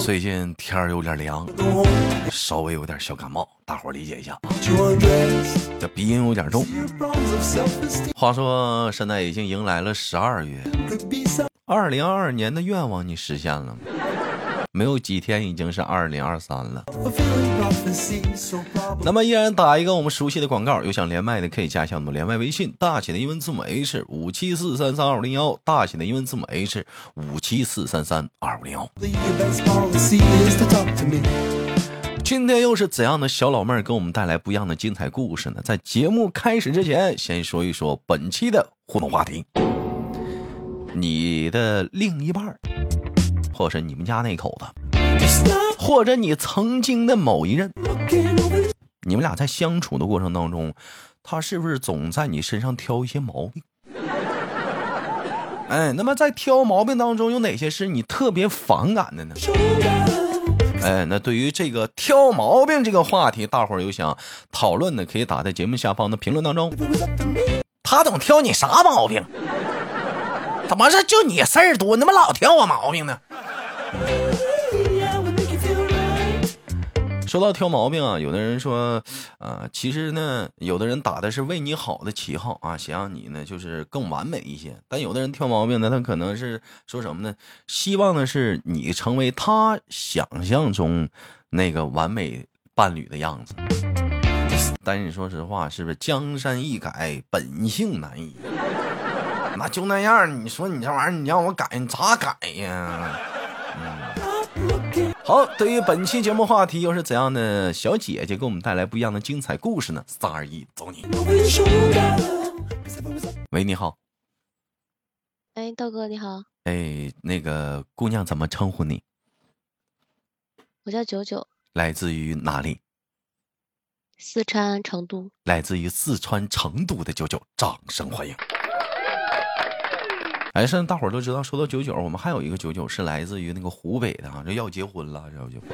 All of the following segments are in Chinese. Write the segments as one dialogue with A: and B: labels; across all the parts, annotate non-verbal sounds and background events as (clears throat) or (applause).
A: 最近天儿有点凉，稍微有点小感冒，大伙儿理解一下啊。这鼻音有点重。话说现在已经迎来了十二月，二零二二年的愿望你实现了吗？没有几天已经是二零二三了。那么依然打一个我们熟悉的广告，有想连麦的可以加一下我们连麦微信，大写的英文字母 H 五七四三三二五零幺，大写的英文字母 H 五七四三三二五零幺。今天又是怎样的小老妹儿给我们带来不一样的精彩故事呢？在节目开始之前，先说一说本期的互动话题：你的另一半儿，或者你们家那口子，或者你曾经的某一任，你们俩在相处的过程当中，他是不是总在你身上挑一些毛病？哎，那么在挑毛病当中，有哪些是你特别反感的呢？哎，那对于这个挑毛病这个话题，大伙儿有想讨论的，可以打在节目下方的评论当中。他总挑你啥毛病？怎么是就你事儿多，你怎么老挑我毛病呢？说到挑毛病啊，有的人说，啊，其实呢，有的人打的是为你好的旗号啊，想让你呢就是更完美一些。但有的人挑毛病呢，他可能是说什么呢？希望的是你成为他想象中那个完美伴侣的样子。但是你说实话，是不是江山易改，本性难移？那就那样，你说你这玩意儿，你让我改，你咋改呀？嗯。好，对于本期节目话题又是怎样的小姐姐给我们带来不一样的精彩故事呢？三二一，走你！喂，你好。
B: 哎，道哥你好。
A: 哎，那个姑娘怎么称呼你？
B: 我叫九九。
A: 来自于哪里？
B: 四川成都。
A: 来自于四川成都的九九，掌声欢迎。哎，现在大伙都知道，说到九九，我们还有一个九九是来自于那个湖北的啊，这要结婚了，这要结婚。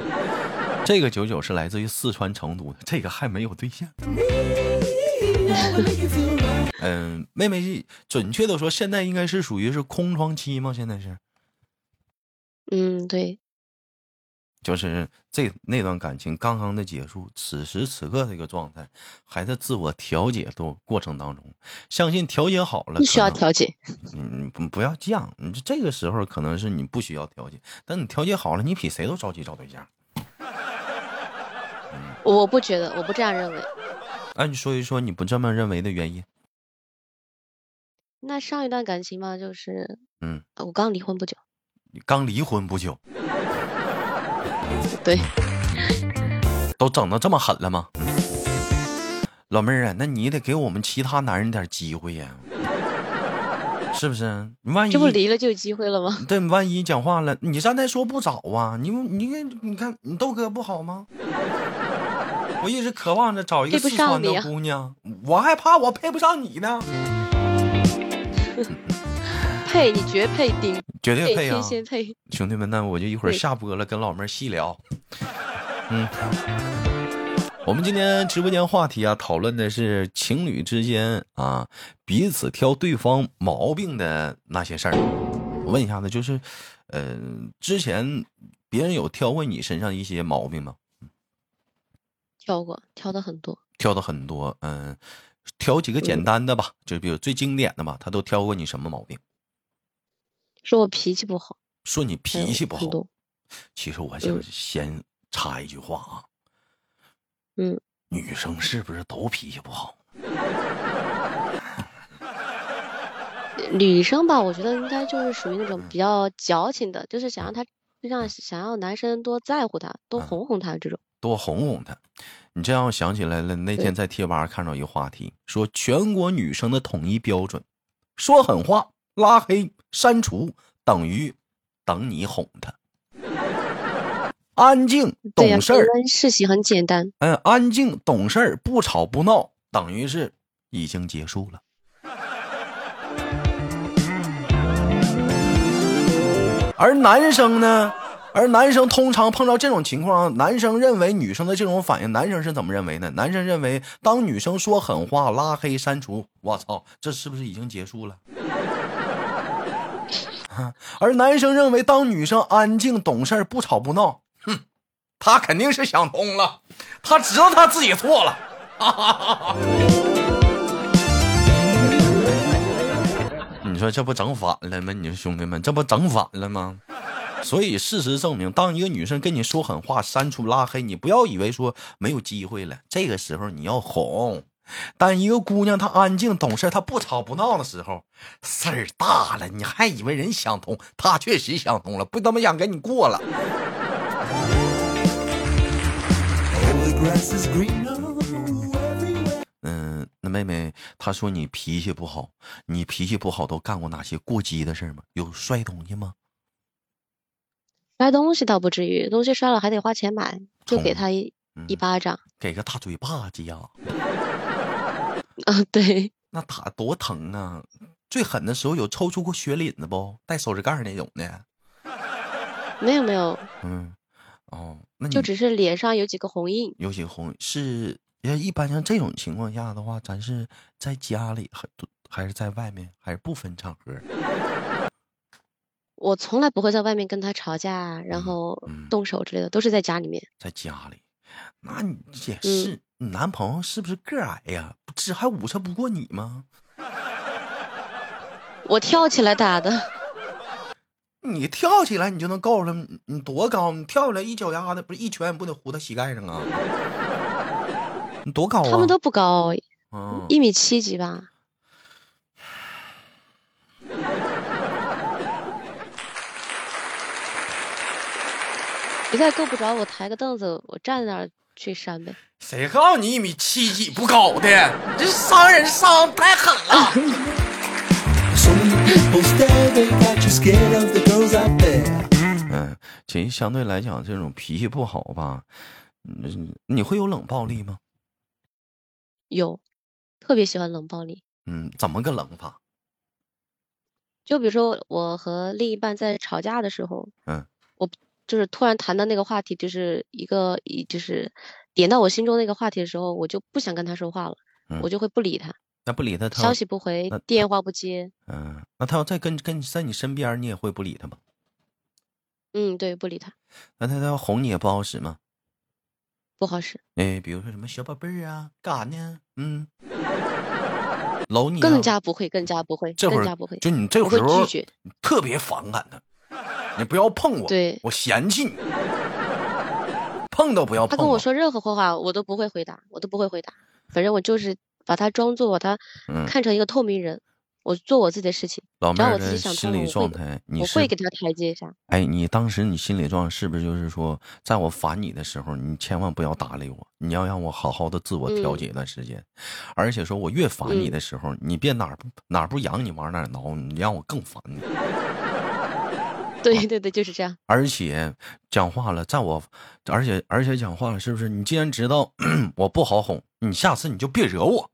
A: 这个九九是来自于四川成都的，这个还没有对象。嗯，妹妹，准确的说，现在应该是属于是空窗期吗？现在是？
B: 嗯，对。
A: 就是这那段感情刚刚的结束，此时此刻这个状态还在自我调节的过程当中。相信调节好了，
B: 不需要调节。
A: 嗯，不要犟。你这个时候可能是你不需要调节，但你调节好了，你比谁都着急找对象。
B: 我不觉得，我不这样认为。
A: 那你说一说你不这么认为的原因？
B: 那上一段感情嘛，就是
A: 嗯，
B: 我刚离婚不久。
A: 你刚离婚不久。
B: 对，
A: 都整的这么狠了吗？老妹儿啊，那你得给我们其他男人点机会呀，是不是？你万一
B: 这不离了就有机会了吗？
A: 对，万一讲话了，你刚才说不找啊？你你你看，你豆哥不好吗？我一直渴望着找一个四川的姑娘，我还怕我配不上你呢。
B: 配，你绝配顶，(laughs)
A: 绝对配啊！
B: 配，
A: 兄弟们，那我就一会儿下播了，跟老妹儿细聊。嗯，我们今天直播间话题啊，讨论的是情侣之间啊，彼此挑对方毛病的那些事儿。我问一下子，就是，呃，之前别人有挑过你身上一些毛病吗？
B: 挑过，挑的很多，
A: 挑的很多。嗯，挑几个简单的吧，就比如最经典的吧，他都挑过你什么毛病？
B: 说我脾气不好，
A: 说你脾气不好。其实我想先插一句话啊，
B: 嗯，
A: 女生是不是都脾气不好？(laughs)
B: 女生吧，我觉得应该就是属于那种比较矫情的，就是想让她，就像想要男生多在乎她，多哄哄她这种。
A: 多哄哄她，你这样想起来了。那天在贴吧看到一个话题，说全国女生的统一标准，说狠话。拉黑、删除等于等你哄他，安静懂事儿。
B: 事情很简单。
A: 嗯，安静懂事儿，不吵不闹，等于是已经结束了。而男生呢？而男生通常碰到这种情况，男生认为女生的这种反应，男生是怎么认为呢？男生认为，当女生说狠话、拉黑、删除，我操，这是不是已经结束了？(laughs) 而男生认为，当女生安静、懂事、不吵不闹，哼，他肯定是想通了，他知道他自己错了。(laughs) 你说这不整反了吗？你说兄弟们，这不整反了吗？所以事实证明，当一个女生跟你说狠话、删除、拉黑，你不要以为说没有机会了。这个时候你要哄。当一个姑娘她安静懂事，她不吵不闹的时候，事儿大了。你还以为人想通，她确实想通了，不他妈想跟你过了。嗯，那妹妹她说你脾气不好，你脾气不好都干过哪些过激的事吗？有摔东西吗？
B: 摔东西倒不至于，东西摔了还得花钱买，就给他一一巴掌，
A: 给个大嘴巴子呀！(laughs)
B: 啊，对，
A: 那打多疼啊！最狠的时候有抽出过血淋子不？带手指盖那种的？(laughs)
B: 没有没有，
A: 嗯，哦，那
B: 就只是脸上有几个红印，
A: 有几个红是。要一般像这种情况下的话，咱是在家里还还是在外面，还是不分场合？(laughs)
B: 我从来不会在外面跟他吵架，然后动手之类的，都是在家里面。
A: 在家里，那你也是，你男朋友是不是个矮呀？不这还五车不过你吗？
B: 我跳起来打的。
A: 你跳起来，你就能告诉他？你多高？你跳起来一脚丫子，不是一拳不得糊到膝盖上啊？你多高啊？
B: 他们都不高，一米七几吧。(laughs) 实在够不着，我抬个凳子，我站在那儿去扇呗。
A: 谁告诉你一米七几不高的？你这伤人伤太狠了。嗯，其实相对来讲，这种脾气不好吧，你你会有冷暴力吗？
B: 有，特别喜欢冷暴力。
A: 嗯，怎么个冷法？
B: 就比如说我和另一半在吵架的时候，
A: 嗯，
B: 我。就是突然谈到那个话题，就是一个一就是点到我心中那个话题的时候，我就不想跟他说话了，我就会不理他。
A: 那不理他，
B: 消息不回，电话不接。
A: 嗯，那他要再跟跟在你身边，你也会不理他吗？
B: 嗯，对，不理他。
A: 那他他要哄你也不好使吗？
B: 不好使。
A: 哎，比如说什么小宝贝儿啊，干啥呢？嗯，搂你。
B: 更加不会，更加不会，
A: 这
B: 更加不会。
A: 就你这时候特别反感他。你不要碰我，
B: 对
A: 我嫌弃你，碰都不要碰。
B: 他跟我说任何坏话，我都不会回答，我都不会回答。反正我就是把他装作把他看成一个透明人，我做我自己的事情。
A: 老妹
B: 儿
A: 心理状态，
B: 我会给他台阶下。
A: 哎，你当时你心理状态是不是就是说，在我烦你的时候，你千万不要搭理我，你要让我好好的自我调节一段时间。而且说我越烦你的时候，你别哪儿不哪儿不痒你往哪儿挠，你让我更烦你。
B: 对对对，就是这样。
A: 而且讲话了，在我，而且而且讲话了，是不是？你既然知道 (clears throat) 我不好哄，你下次你就别惹我。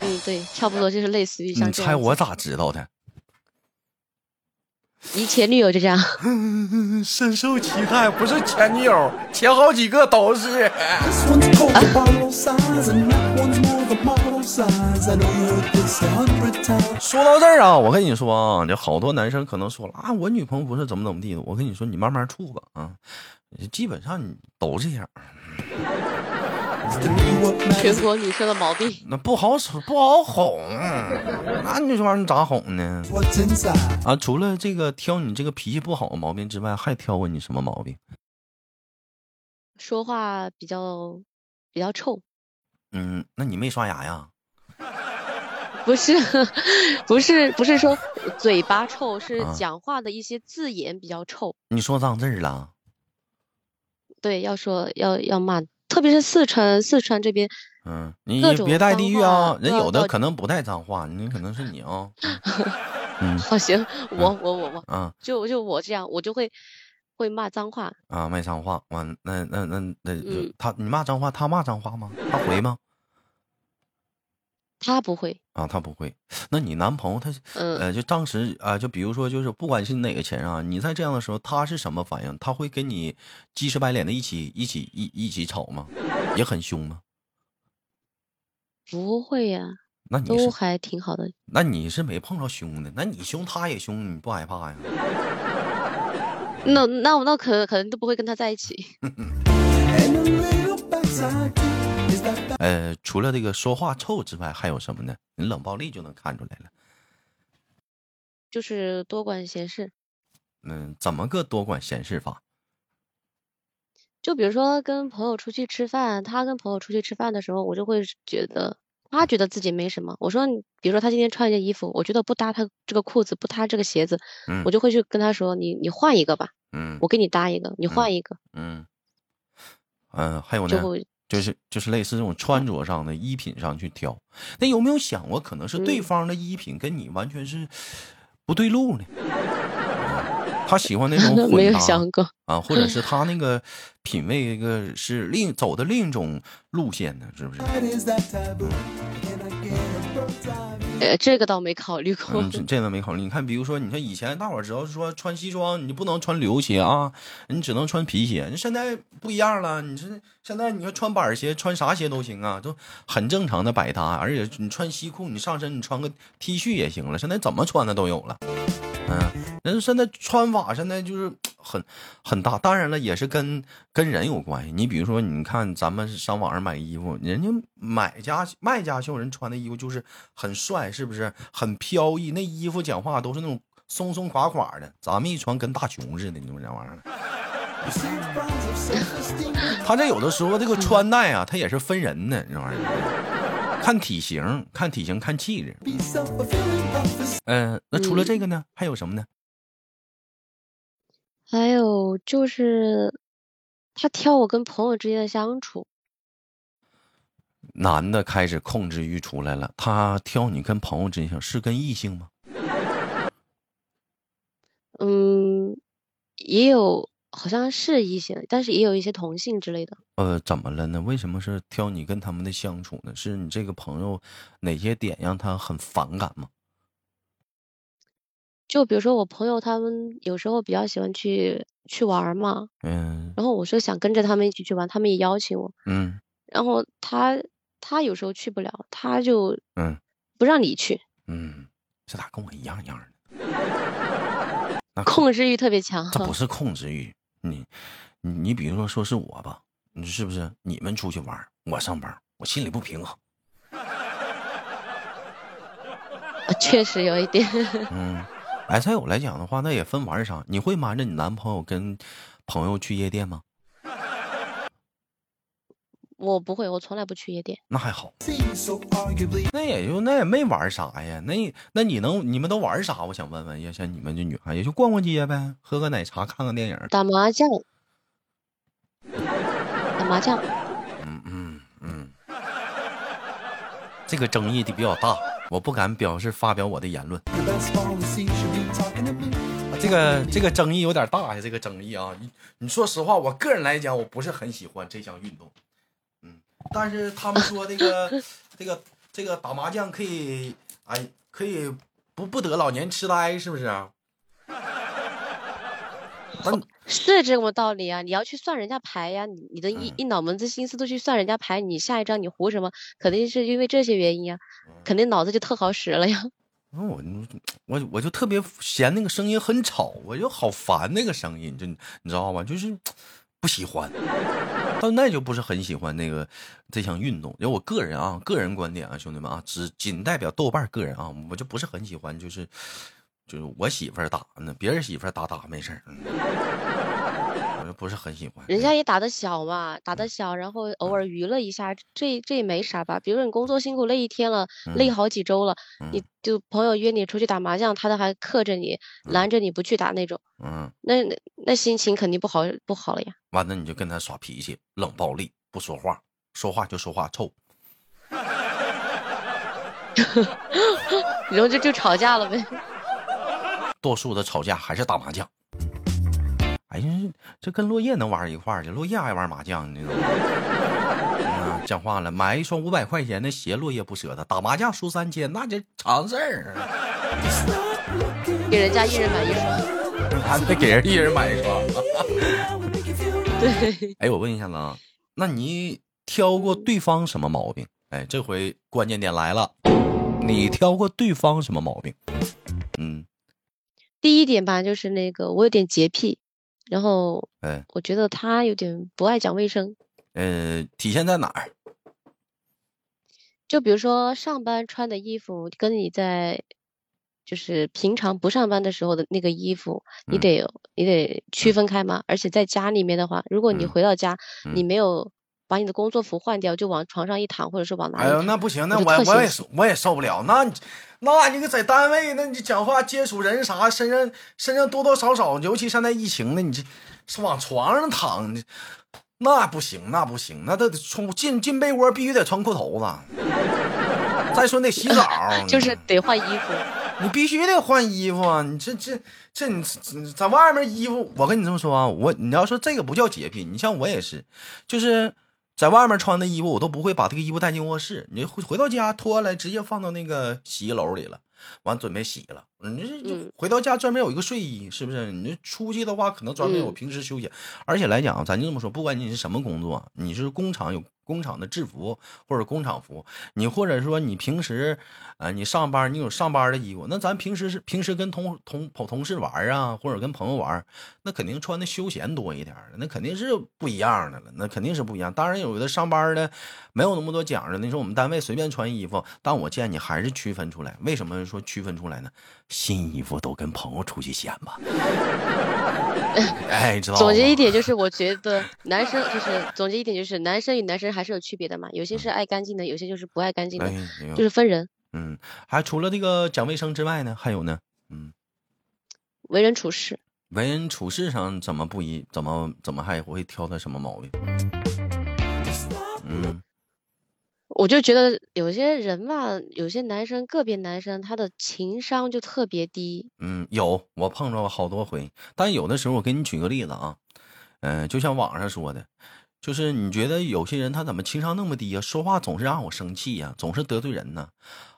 B: 嗯，对，差不多就是类似于像
A: 你猜我咋知道的？(laughs)
B: 你前女友就这样？(laughs)
A: 深受其害，不是前女友，前好几个都是。(laughs) 说到这儿啊，我跟你说啊，就好多男生可能说了啊，我女朋友不是怎么怎么地的。我跟你说，你慢慢处吧啊，基本上你都这样。
B: 全国女生的毛病，
A: 那不好使，不好哄。那你这玩意儿你咋哄呢？啊，除了这个挑你这个脾气不好的毛病之外，还挑过你什么毛病？
B: 说话比较比较臭。
A: 嗯，那你没刷牙呀？
B: 不是，不是，不是说嘴巴臭，是讲话的一些字眼比较臭。
A: 你说脏字了？
B: 对，要说要要骂，特别是四川，四川这边，
A: 嗯，你别带地域啊，人有的可能不带脏话，你可能是你啊。嗯，(laughs)
B: 好行，我我我我，嗯，就就我这样，我就会会骂脏话
A: 啊，骂脏话，完那那那那他你骂脏话，他骂脏话吗？他回吗？
B: 他不会
A: 啊，他不会。那你男朋友他
B: 嗯
A: 呃，就当时啊，就比如说，就是不管是哪个前任啊，你在这样的时候，他是什么反应？他会跟你鸡翅白脸的一起一起一一起吵吗？也很凶吗？
B: 不会呀，
A: 那你是
B: 都还挺好的。
A: 那你是没碰着凶的，那你凶他也凶，你不害怕呀？
B: 那那我那可可能都不会跟他在一起。(laughs)
A: 呃，除了这个说话臭之外，还有什么呢？你冷暴力就能看出来了。
B: 就是多管闲事。
A: 嗯，怎么个多管闲事法？
B: 就比如说跟朋友出去吃饭，他跟朋友出去吃饭的时候，我就会觉得他觉得自己没什么。我说，比如说他今天穿一件衣服，我觉得不搭他这个裤子，不搭这个鞋子，
A: 嗯
B: 我就会去跟他说，你你换一个吧，
A: 嗯
B: 我给你搭一个，你换一个，
A: 嗯嗯、还有呢，
B: 就
A: 就是就是类似这种穿着上的衣品上去挑。那有没有想过，可能是对
B: 嗯
A: 方的衣品跟你完全是不对路呢？嗯他喜欢那种 (laughs) 混搭，
B: 没有想过。
A: 啊，或者是他那个品味一个是另走的另一种路线呢，是不是？
B: 呃，这个倒没考虑过。
A: 嗯，这这个没考虑。你看，比如说，你看以前大伙儿只要是说穿西装，你就不能穿旅游鞋啊，你只能穿皮鞋。现在不一样了，你这现在你说穿板鞋，穿啥鞋都行啊，都很正常的百搭。而且你穿西裤，你上身你穿个 T 恤也行了。现在怎么穿的都有了。嗯，人现在穿法现在就是很很大，当然了，也是跟跟人有关系。你比如说，你看咱们上网上买衣服，人家买家卖家秀人穿的衣服就是很帅，是不是？很飘逸，那衣服讲话都是那种松松垮垮的，咱们一穿跟大熊似的，你说这玩意儿。(laughs) 他这有的时候这个穿戴啊，他也是分人的，这玩意儿，看体型，看体型，看气质。嗯、那除了这个呢，还有什么呢？
B: 还有就是，他挑我跟朋友之间的相处，
A: 男的开始控制欲出来了，他挑你跟朋友之间是跟异性吗？
B: 嗯，也有好像是异性，但是也有一些同性之类的。
A: 呃，怎么了呢？为什么是挑你跟他们的相处呢？是你这个朋友哪些点让他很反感吗？
B: 就比如说我朋友他们有时候比较喜欢去去玩儿嘛，
A: 嗯
B: 然后我说想跟着他们一起去玩，他们也邀请我，
A: 嗯
B: 然后他他有时候去不了，他就
A: 嗯
B: 不让你去，
A: 嗯，这咋跟我一样一样的？(laughs) 那
B: 控制欲特别强。
A: 这不是控制欲，你你你比如说说是我吧，你是不是？你们出去玩，我上班，我心里不平衡。(laughs)
B: 确实有一点。
A: 嗯，哎，再有来讲的话，那也分玩啥。你会瞒着你男朋友跟朋友去夜店吗？
B: 我不会，我从来不去夜店。
A: 那还好，那也就那也没玩啥呀。那那你能你们都玩啥？我想问问，也像你们这女孩，也就逛逛街呗，喝个奶茶，看个电影。
B: 打麻将，打麻将，
A: 嗯嗯嗯，这个争议的比较大，我不敢表示发表我的言论。这个这个争议有点大呀，这个争议啊，你你说实话，我个人来讲，我不是很喜欢这项运动。嗯，但是他们说这个 (laughs) 这个这个打麻将可以，哎，可以不不得老年痴呆，是不是啊？
B: 是这么道理啊！你要去算人家牌呀，你你的一
A: 嗯
B: 一脑门子心思都去算人家牌，你下一张你胡什么？肯定是因为这些原因啊，肯定脑子就特好使了呀。
A: 那我我我就特别嫌那个声音很吵，我就好烦那个声音，就你知道吗？就是不喜欢，到那就不是很喜欢那个这项运动。因为我个人啊，个人观点啊，兄弟们啊，只仅代表豆瓣个人啊，我就不是很喜欢，就是就是我媳妇打呢，别人媳妇打打没事儿，不是很喜欢。
B: 人家也打的小嘛，打的小，然后偶尔娱乐一下，这这也没啥吧？比如说你工作辛苦累一天了，累
A: 嗯
B: 好几周了，你
A: 嗯
B: 就朋友约你出去打麻将，他都还克着你，拦着你不去打那种，
A: 嗯，
B: 那那那心情肯定不好不好了呀。
A: 完了你就跟他耍脾气，冷暴力，不说话，说话就说话臭。(laughs)
B: 然后就就吵架了呗。
A: 多数的吵架还是打麻将。哎呀，这跟落叶能玩一块儿去，落叶爱玩麻将，你知道吗？(laughs) 嗯讲话了，买一双五百块钱的鞋，落叶不舍得；打麻将输三千，那就常事儿。
B: 给人家一人买一双，(laughs)
A: 还得给人一人买一双。(laughs)
B: 对，
A: 哎，我问一下子啊，那你挑过对方什么毛病？哎，这回关键点来了，你挑过对方什么毛病？嗯，
B: 第一点吧，就是那个我有点洁癖，然后
A: 嗯，
B: 我觉得他有点不爱讲卫生。
A: 呃，体现在哪儿？
B: 就比如说上班穿的衣服，跟你在就是平常不上班的时候的那个衣服，你
A: 嗯
B: 得你得区分开嘛。而且在家里面的话，如果你
A: 嗯
B: 回到家，你
A: 嗯
B: 没有把你的工作服换掉，就往床上一躺，或者是往哪
A: 哎呦，
B: 里，
A: 那不行，那
B: 我
A: 我也我也受不了。那那你个在单位，那你讲话接触人啥，身上身上多多少少，尤其现在疫情的，你这是往床上躺，那不行，那不行，那都得穿进进被窝必须得穿裤头子。再说你得洗澡，
B: 就是得换衣服。
A: 你必须得换衣服啊！你这这这你在外面衣服，我跟你这么说啊，我你要说这个不叫洁癖，你像我也是，就是在外面穿的衣服，我都不会把这个衣服带进卧室，你回回到家脱下来直接放到那个洗衣篓里了，完准备洗了。你这就
B: 嗯
A: 回到家专门有一个睡衣，是不是？你这出去的话，可能专门有
B: 嗯
A: 平时休闲。而且来讲，咱就这么说，不管你是什么工作，你是工厂有工厂的制服或者工厂服，你或者说你平时，呃，你上班你有上班的衣服，那咱平时是平时跟同同同同事玩啊，或者跟朋友玩，那肯定穿的休闲多一点那肯定是不一样的了，那肯定是不一样。当然，有的上班的没有那么多讲究，你说我们单位随便穿衣服，但我建议你还是区分出来。为什么说区分出来呢？新衣服都跟朋友出去显吧。(laughs) 哎，知道吗？
B: 总结一点就是，我觉得男生就是总结一点就是，男生与男生还是有区别的嘛，有些是爱干净的，有些就是不爱干净的，就是分人，
A: 嗯，还除了这个讲卫生之外呢，还有呢，嗯，
B: 为人处事。
A: 为人处事上怎么不一，怎么怎么还会挑他什么毛病？嗯
B: 我就觉得有些人吧，有些男生，个别男生他的情商就特别低。
A: 嗯，有我碰着过好多回，但有的时候我给你举个例子啊，嗯、就像网上说的，就是你觉得有些人他怎么情商那么低呀、说话总是让我生气呀、总是得罪人呢？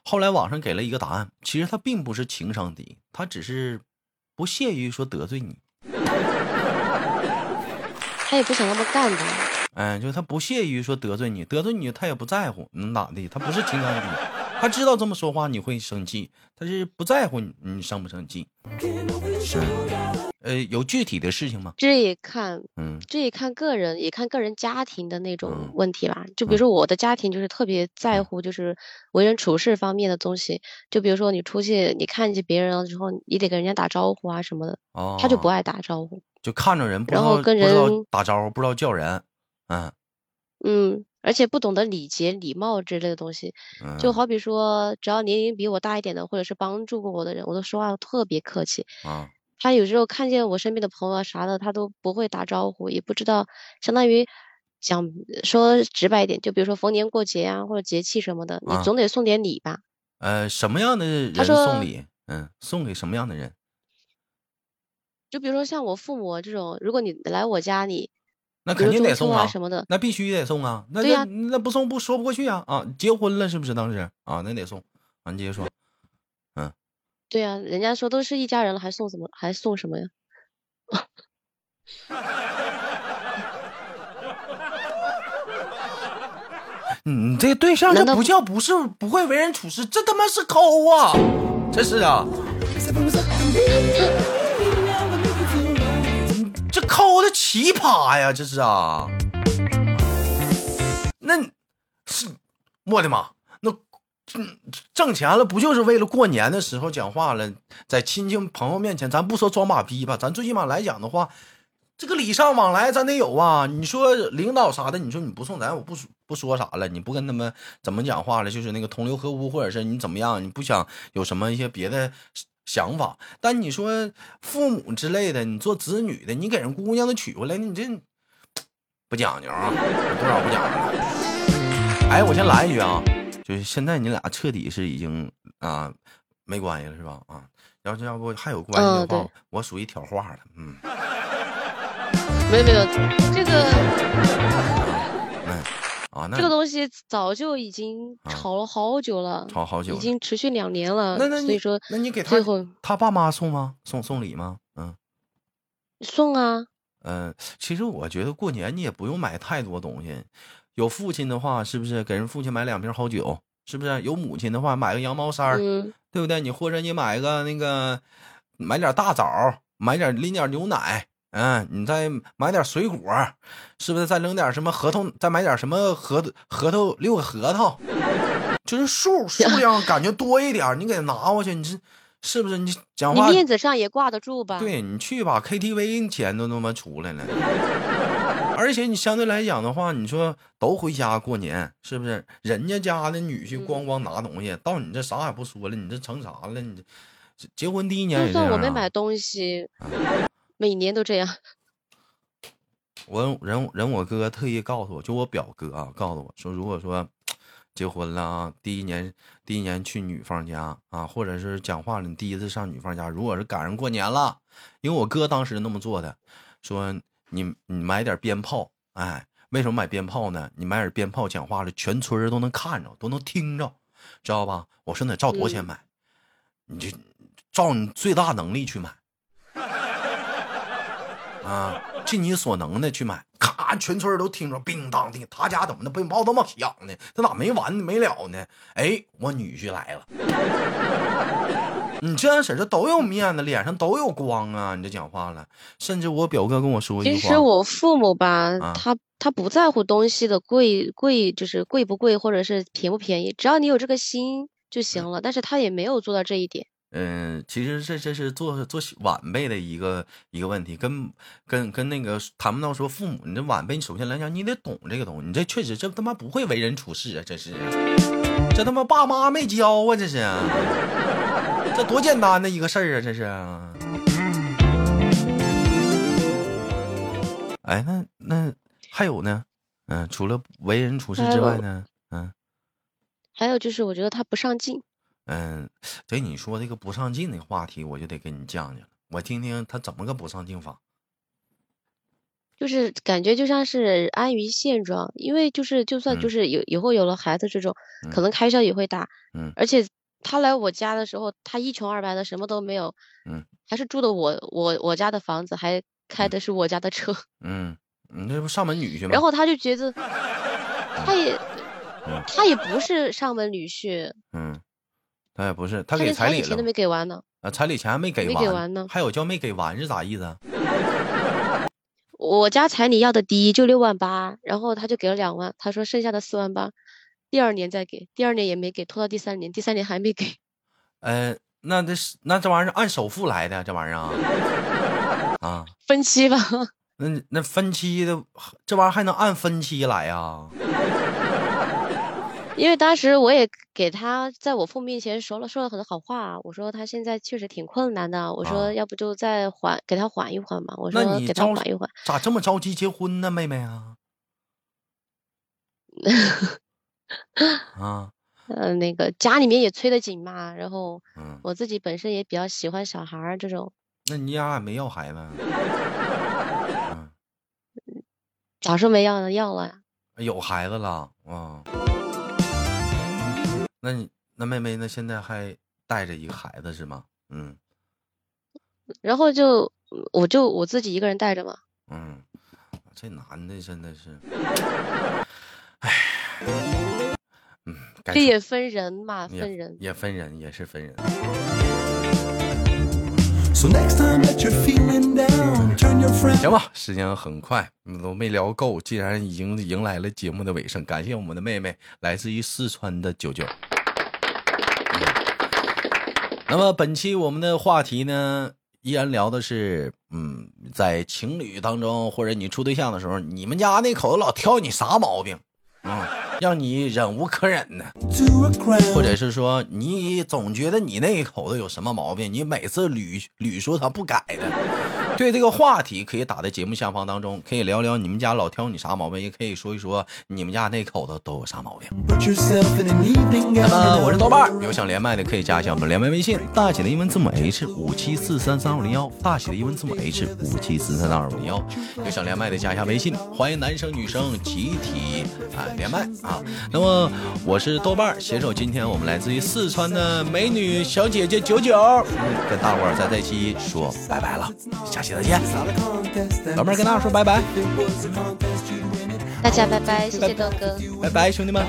A: 后来网上给了一个答案，其实他并不是情商低，他只是不屑于说得罪你。
B: 他也不想那么干的。
A: 哎，就是他不屑于说得罪你，得罪你他也不在乎，能咋的？他不是情商低，他知道这么说话你会生气，他是不在乎你你生不生气。嗯，呃，有具体的事情吗？
B: 这也看，
A: 嗯
B: 这也看个人，也看个人家庭的那种
A: 嗯
B: 问题吧。就比如
A: 嗯
B: 说我的家庭就是特别在
A: 嗯
B: 乎就是为人处事方面的东西。就比如说你出去，你看见别人了之后，你得跟人家打招呼啊什么的，
A: 哦，
B: 他就不爱打招呼。
A: 就看着人不知道
B: 然后跟人
A: 打招呼，不知道叫人，嗯
B: 嗯，而且不懂得礼节、礼貌之类的东西。
A: 嗯，
B: 就好比说，只要年龄比我大一点的，或者是帮助过我的人，我都说话特别客气。
A: 啊
B: 他有时候看见我身边的朋友啊啥的，他都不会打招呼，也不知道，相当于讲说直白一点，就比如说逢年过节啊，或者节气什么的，
A: 啊
B: 你总得送点礼吧。
A: 呃，什么样的人送礼？嗯，送给什么样的人？
B: 就比如说像我父母这种，如果你来我家，你
A: 那肯定得送啊，
B: 啊什么的，
A: 那必须得送啊，那那那不送不说不过去啊啊！结婚了是不是当时啊？那得送啊，你接着说。
B: 嗯对呀、人家说都是一家人了，还送什么？还送什么呀？(laughs)
A: 嗯你这对象这
B: 不
A: 不叫不是不会为人处事，这他妈是抠啊！真是啊，(laughs) 奇葩呀，这是啊。那是我的妈，那嗯挣钱了不就是为了过年的时候讲话了，在亲戚朋友面前，咱不说装马逼吧，咱最起码来讲的话，这个礼尚往来咱得有啊。你说领导啥的，你说你不送咱，我不说不说啥了，你不跟他们怎么讲话了，就是那个同流合污，或者是你怎么样，你不想有什么一些别的想法。但你说父母之类的，你做子女的，你给人姑娘都娶回来，你这不讲究啊，有多少不讲究？哎，我先来一句啊，就是现在你俩彻底是已经啊没关系了是吧？啊，要是要不还有关系的话，
B: 嗯
A: 我属于挑话了，嗯。
B: 没有没有，这个
A: 啊，那
B: 这个东西早就已经炒了好久了，已
A: 吵好久了。
B: 经持续两年了。
A: 那那你
B: 所以说
A: 那你给他
B: 最后
A: 他爸妈送吗？送送礼吗？嗯
B: 送啊，
A: 嗯、呃其实我觉得过年你也不用买太多东西。有父亲的话，是不是给人父亲买两瓶好酒？是不是有母亲的话，买个羊毛衫儿，
B: 嗯，
A: 对不对？你或者你买个那个，买点大枣，买点拎点牛奶，嗯，你再买点水果，是不是？再扔点什么核桃，再买点什么核核桃六个核桃，(laughs) 就是数数量感觉多一点，你给他拿过去，你这是不是？你讲
B: 你
A: 话
B: 面子上也挂得住吧？
A: 对你去吧，KTV 钱都他妈出来了，而且你相对来讲的话，你说都回家过年，是不是？人家家的女婿
B: 嗯
A: 咣咣拿东西，到你这啥也不说了，你这成啥了？你这结婚第一年也
B: 就算我没买东西，每年都这样。
A: 我人人我哥特意告诉我，就我表哥啊，告诉我说，如果说结婚了啊，第一年第一年去女方家啊，或者是讲话了，你第一次上女方家，如果是赶上过年了，因为我哥当时那么做的，说你你买点鞭炮，哎，为什么买鞭炮呢？你买点鞭炮，讲话了，全村人都能看着，都能听着，知道吧？我说那照多少钱
B: 嗯
A: 买？你就照你最大能力去买。啊，尽你所能的去买，咔，全村人都听着，叮当叮，他家怎么的被猫这么响呢？他咋没完没了呢？哎，我女婿来了，你这样式儿这都有面子，脸上都有光啊！你这讲话了，甚至我表哥跟我说一
B: 其
A: 句话，
B: 实我父母吧，
A: 啊
B: 他他不在乎东西的贵贵，就是贵不贵，或者是便不便宜，只要你有这个心就行了。但是他也没有做到这一点。
A: 嗯，其实这这是做做晚辈的一个一个问题，跟跟跟那个谈不到说父母，你这晚辈，你首先来讲，你得懂这个东西，你这确实这他妈不会为人处事啊，这是，这他妈爸妈没教啊，这是，这多简单的一个事儿啊，这是。哎，那那还有呢？嗯，除了为人处事之外呢？嗯
B: 还有就是，我觉得他不上进。
A: 嗯，对你说这个不上进的话题，我就得跟你讲讲了，我听听他怎么个不上进法。
B: 就是感觉就像是安于现状，因为就是就算
A: 嗯。
B: 就是有以后有了孩子这种，
A: 嗯。
B: 可能开销也会大，
A: 嗯。
B: 而且他来我家的时候，他一穷二白的，什么都没有，
A: 嗯，
B: 还是住的我我我家的房子，还开的是我家的车，(laughs)
A: 嗯，你这不上门女婿吗？
B: 然后他就觉得，他也
A: 嗯。
B: 他也不是上门女婿，
A: 嗯，他也不是，他
B: 他
A: 给彩礼了
B: 钱都没给完呢。
A: 啊，彩礼钱还没给
B: 没
A: 完，
B: 给完呢
A: 还有叫没给完是咋意思啊？
B: 我家彩礼要的低，就六万八，然后他就给了两万，他说剩下的四万八，第二年再给，第二年也没给，拖到第三年，第三年还没给。(laughs)
A: 呃，那这是那这玩意儿是按首付来的，这玩意儿啊啊，
B: 分期吧，(laughs)
A: 那那分期的这玩意儿还能按分期来呀？
B: 因为当时我也给他在我父母面前说了说了很多好话，我说他现在确实挺困难的，我
A: 啊
B: 说要不就再缓给他缓一缓嘛，我说给他缓一缓。
A: 咋这么着急结婚呢，妹妹啊？(laughs) 啊，
B: 呃，那个家里面也催得紧嘛，然后
A: 嗯，
B: 我自己本身也比较喜欢小孩儿这种，
A: 那你家也没要孩子？(laughs) 嗯，
B: 咋说没要呢？要了呀。
A: 有孩子了啊？那你那妹妹那现在还带着一个孩子是吗？嗯
B: 然后就我就我自己一个人带着嘛。
A: 嗯，这男的真的是，哎，嗯，
B: 这也分人嘛，分人。
A: 也分人，也是分人。
C: So next time that you're feeling down, turn your friend.
A: 行吧，时间很快，嗯都没聊够，既然已经迎来了节目的尾声，感谢我们的妹妹，来自于四川的九九。那么本期我们的话题呢，依然聊的是，嗯，在情侣当中或者你处对象的时候，你们家那口子老挑你啥毛病？啊、让你忍无可忍呢？或者是说你总觉得你那一口子有什么毛病，你每次屡屡说他不改的。(laughs) 对这个话题可以打在节目下方当中，可以聊聊你们家老挑你啥毛病，也可以说一说你们家那口子都有啥毛病。那么我是豆瓣，有想连麦的可以加一下我们连麦微信，大写的英文字母 H 五七四三三二五零幺，大写的英文字母 H 五七四三三二五零幺。有想连麦的加一下微信，欢迎男生女生集体啊连麦啊。那么我是豆瓣，携手今天我们来自于四川的美女小姐姐九九，嗯，跟大伙儿在这期说拜拜了，下老妹儿跟大家说拜拜，
B: 大家拜拜，谢谢东哥，
A: 拜拜，兄弟们。